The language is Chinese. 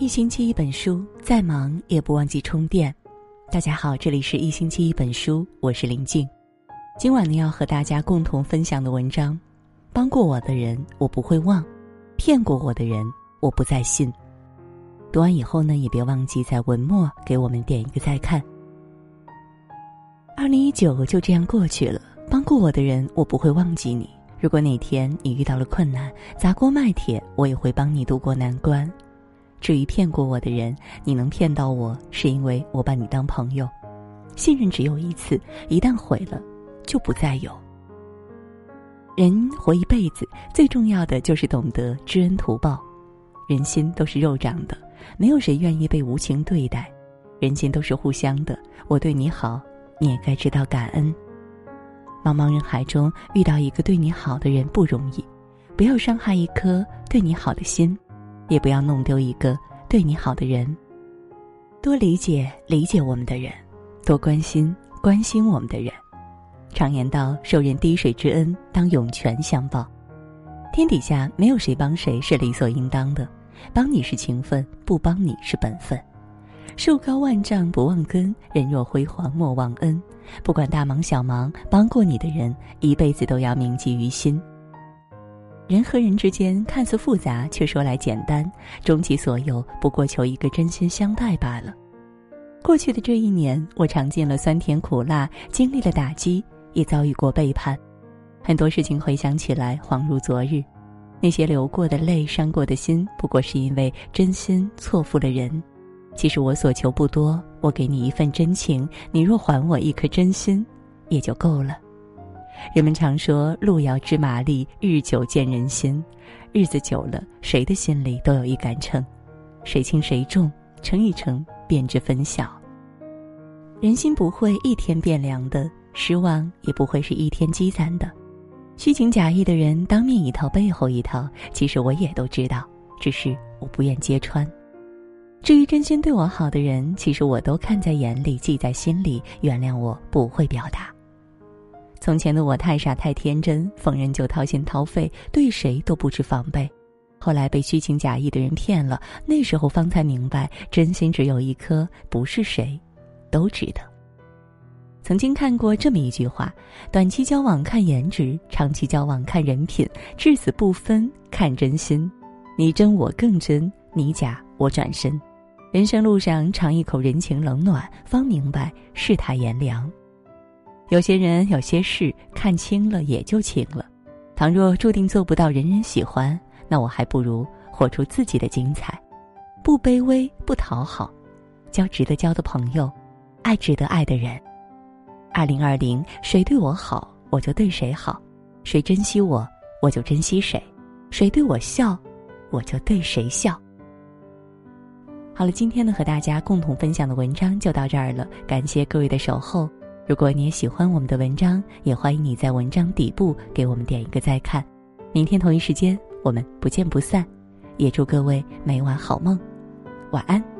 一星期一本书，再忙也不忘记充电。大家好，这里是一星期一本书，我是林静。今晚呢，要和大家共同分享的文章：帮过我的人，我不会忘；骗过我的人，我不再信。读完以后呢，也别忘记在文末给我们点一个再看。二零一九就这样过去了，帮过我的人，我不会忘记你。如果哪天你遇到了困难，砸锅卖铁，我也会帮你渡过难关。至于骗过我的人，你能骗到我，是因为我把你当朋友。信任只有一次，一旦毁了，就不再有。人活一辈子，最重要的就是懂得知恩图报。人心都是肉长的，没有谁愿意被无情对待。人心都是互相的，我对你好，你也该知道感恩。茫茫人海中遇到一个对你好的人不容易，不要伤害一颗对你好的心。也不要弄丢一个对你好的人。多理解理解我们的人，多关心关心我们的人。常言道：“受人滴水之恩，当涌泉相报。”天底下没有谁帮谁是理所应当的，帮你是情分，不帮你是本分。树高万丈不忘根，人若辉煌莫忘恩。不管大忙小忙，帮过你的人，一辈子都要铭记于心。人和人之间看似复杂，却说来简单。终其所有，不过求一个真心相待罢了。过去的这一年，我尝尽了酸甜苦辣，经历了打击，也遭遇过背叛。很多事情回想起来，恍如昨日。那些流过的泪，伤过的心，不过是因为真心错付了人。其实我所求不多，我给你一份真情，你若还我一颗真心，也就够了。人们常说“路遥知马力，日久见人心”，日子久了，谁的心里都有一杆秤，谁轻谁重，称一称便知分晓。人心不会一天变凉的，失望也不会是一天积攒的。虚情假意的人，当面一套，背后一套，其实我也都知道，只是我不愿揭穿。至于真心对我好的人，其实我都看在眼里，记在心里，原谅我不会表达。从前的我太傻太天真，逢人就掏心掏肺，对谁都不知防备。后来被虚情假意的人骗了，那时候方才明白，真心只有一颗，不是谁，都值得。曾经看过这么一句话：短期交往看颜值，长期交往看人品，至死不分看真心。你真我更真，你假我转身。人生路上尝一口人情冷暖，方明白世态炎凉。有些人有些事看清了也就清了，倘若注定做不到人人喜欢，那我还不如活出自己的精彩，不卑微不讨好，交值得交的朋友，爱值得爱的人。二零二零，谁对我好，我就对谁好；谁珍惜我，我就珍惜谁；谁对我笑，我就对谁笑。好了，今天呢和大家共同分享的文章就到这儿了，感谢各位的守候。如果你也喜欢我们的文章，也欢迎你在文章底部给我们点一个再看。明天同一时间，我们不见不散。也祝各位每晚好梦，晚安。